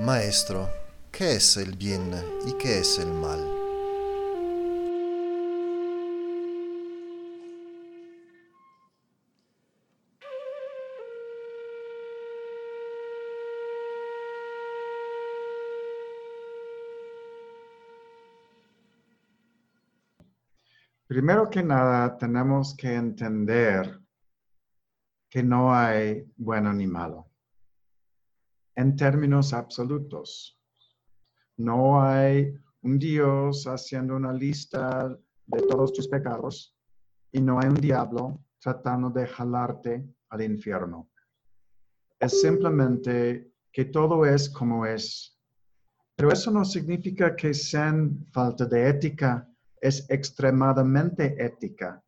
Maestro, ¿qué es el bien y qué es el mal? Primero que nada, tenemos que entender que no hay bueno ni malo en términos absolutos. No hay un Dios haciendo una lista de todos tus pecados y no hay un diablo tratando de jalarte al infierno. Es simplemente que todo es como es. Pero eso no significa que sean falta de ética es extremadamente ética,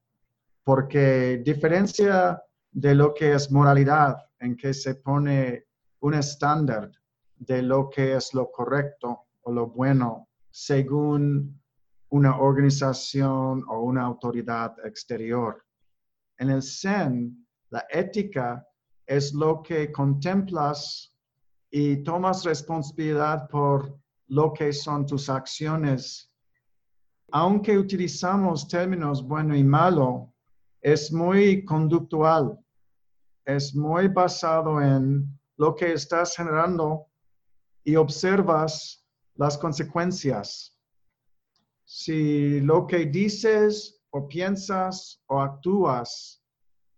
porque diferencia de lo que es moralidad, en que se pone un estándar de lo que es lo correcto o lo bueno según una organización o una autoridad exterior. En el Zen, la ética es lo que contemplas y tomas responsabilidad por lo que son tus acciones. Aunque utilizamos términos bueno y malo, es muy conductual, es muy basado en lo que estás generando y observas las consecuencias. Si lo que dices o piensas o actúas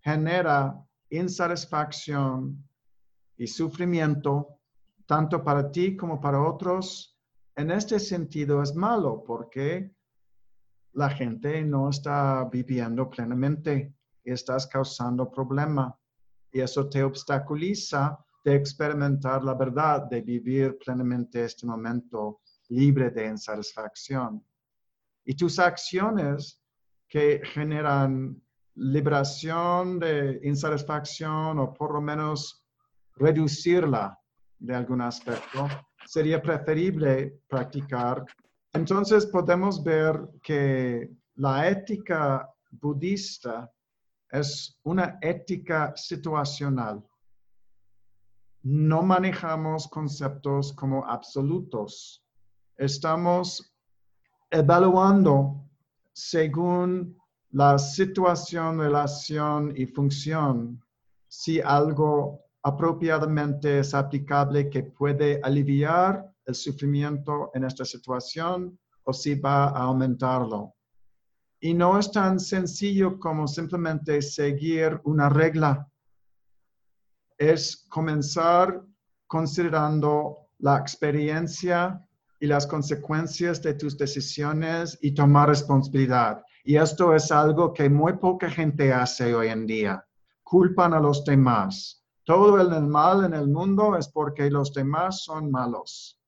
genera insatisfacción y sufrimiento, tanto para ti como para otros, en este sentido es malo porque la gente no está viviendo plenamente y estás causando problema y eso te obstaculiza de experimentar la verdad, de vivir plenamente este momento libre de insatisfacción. Y tus acciones que generan liberación de insatisfacción o por lo menos reducirla de algún aspecto, sería preferible practicar. Entonces podemos ver que la ética budista es una ética situacional no manejamos conceptos como absolutos. Estamos evaluando según la situación, relación y función si algo apropiadamente es aplicable que puede aliviar el sufrimiento en esta situación o si va a aumentarlo. Y no es tan sencillo como simplemente seguir una regla es comenzar considerando la experiencia y las consecuencias de tus decisiones y tomar responsabilidad. Y esto es algo que muy poca gente hace hoy en día. Culpan a los demás. Todo el mal en el mundo es porque los demás son malos.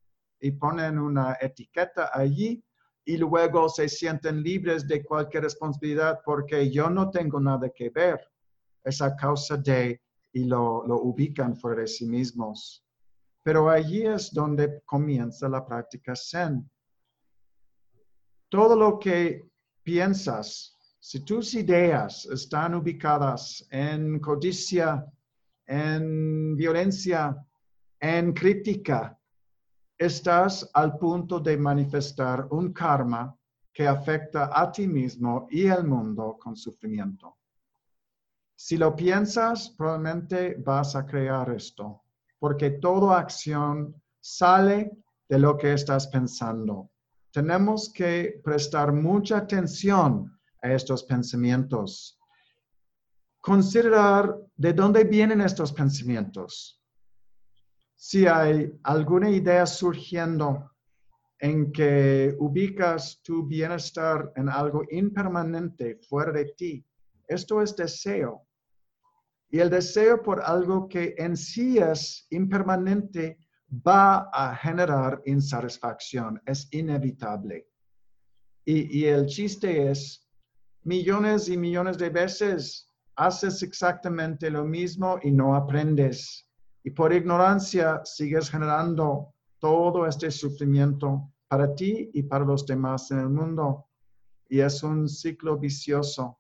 Y ponen una etiqueta allí y luego se sienten libres de cualquier responsabilidad porque yo no tengo nada que ver. Es a causa de y lo, ubican fuera de sí mismos. Pero allí es donde comienza la práctica Zen. Todo lo que piensas, si tus ideas están ubicadas en codicia, en violencia, en crítica, estás al punto de manifestar un karma que afecta a ti mismo y al mundo con sufrimiento. Si lo piensas, probablemente vas a crear esto, porque toda acción sale de lo que estás pensando. Tenemos que prestar mucha atención a estos pensamientos. considerar de dónde vienen estos pensamientos. Si hay alguna idea surgiendo en que ubicas tu bienestar en algo impermanente fuera de ti, esto es deseo. Y el deseo por algo que en sí es impermanente va a generar insatisfacción, es inevitable. Y, y el chiste es, millones y millones de veces haces exactamente lo mismo y no aprendes. Y por ignorancia sigues generando todo este sufrimiento para ti y para los demás en el mundo. Y es un ciclo vicioso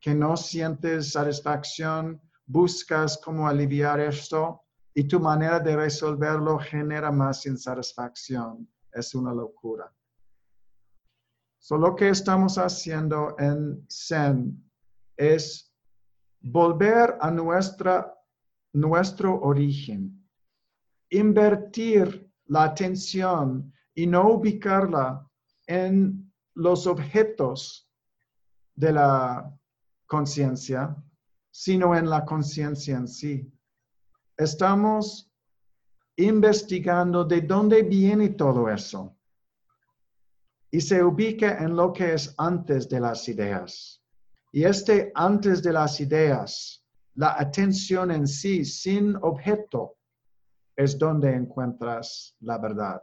que no sientes satisfacción, buscas cómo aliviar esto y tu manera de resolverlo genera más insatisfacción. Es una locura. Solo lo que estamos haciendo en Zen es volver a nuestra, nuestro origen, invertir la atención y no ubicarla en los objetos de la conciencia, sino en la conciencia en sí. Estamos investigando de dónde viene todo eso y se ubica en lo que es antes de las ideas. Y este antes de las ideas, la atención en sí sin objeto, es donde encuentras la verdad,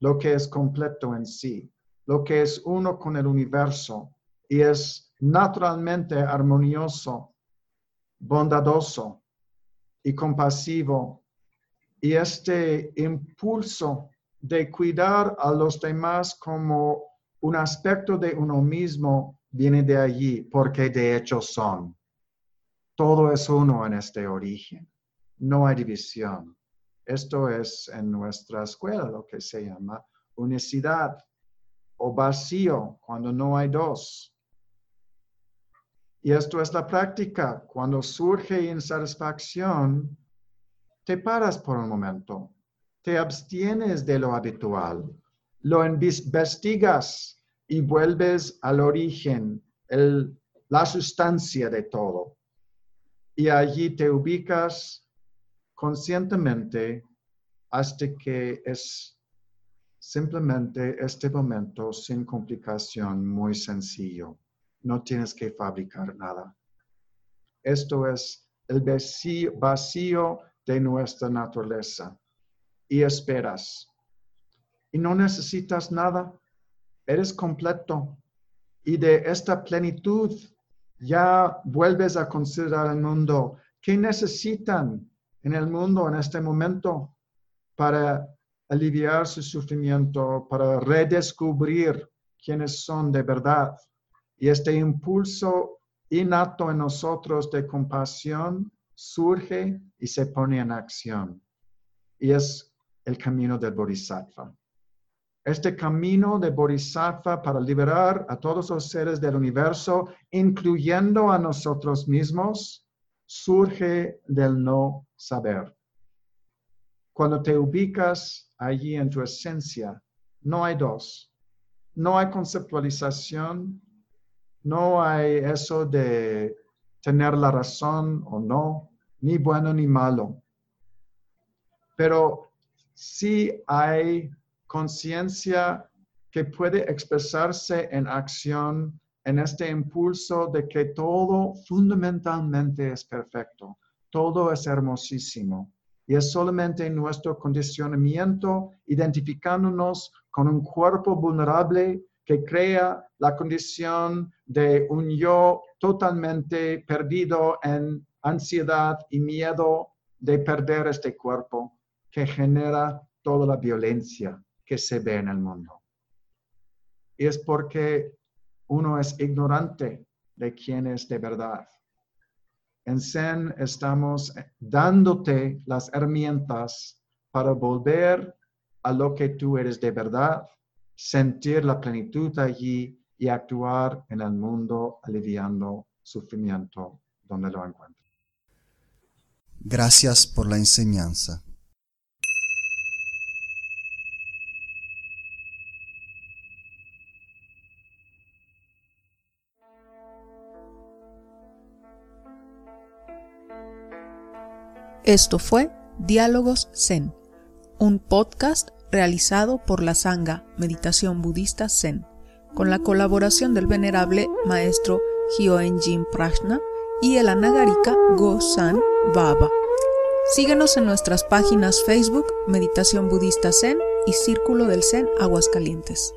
lo que es completo en sí, lo que es uno con el universo y es naturalmente armonioso, bondadoso y compasivo. Y este impulso de cuidar a los demás como un aspecto de uno mismo viene de allí, porque de hecho son. Todo es uno en este origen. No hay división. Esto es en nuestra escuela lo que se llama unicidad o vacío cuando no hay dos. Y esto es la práctica. Cuando surge insatisfacción, te paras por un momento, te abstienes de lo habitual, lo investigas y vuelves al origen, la sustancia de todo. Y allí te ubicas conscientemente hasta que es simplemente este momento sin complicación, muy sencillo. No tienes que fabricar nada. Esto es el vacío de nuestra naturaleza y esperas. Y no necesitas nada, eres completo. Y de esta plenitud ya vuelves a considerar el mundo. ¿Qué necesitan en el mundo en este momento para aliviar su sufrimiento, para redescubrir quiénes son de verdad? Y este impulso innato en nosotros de compasión surge y se pone en acción. Y es el camino del Bodhisattva. Este camino de Bodhisattva para liberar a todos los seres del universo, incluyendo a nosotros mismos, surge del no saber. Cuando te ubicas allí en tu esencia, no hay dos. No hay conceptualización, no hay eso de tener la razón o no, ni bueno ni malo. Pero si hay conciencia que puede expresarse en acción en este impulso de que todo fundamentalmente es perfecto, todo es hermosísimo. Y es solamente nuestro condicionamiento identificándonos con un cuerpo vulnerable que crea la condición de un yo totalmente perdido en ansiedad y miedo de perder este cuerpo que genera toda la violencia que se ve en el mundo. Y es porque uno es ignorante de quién es de verdad. En Zen estamos dándote las herramientas para volver a lo que tú eres de verdad, sentir la plenitud allí y actuar en el mundo aliviando sufrimiento donde lo encuentres. Gracias por la enseñanza. Esto fue Diálogos Zen, un podcast realizado por la Sangha Meditación Budista Zen, con la colaboración del venerable maestro Hyoenjin Prajna y el anagarika Go-san Baba. Síguenos en nuestras páginas Facebook Meditación Budista Zen y Círculo del Zen Aguascalientes.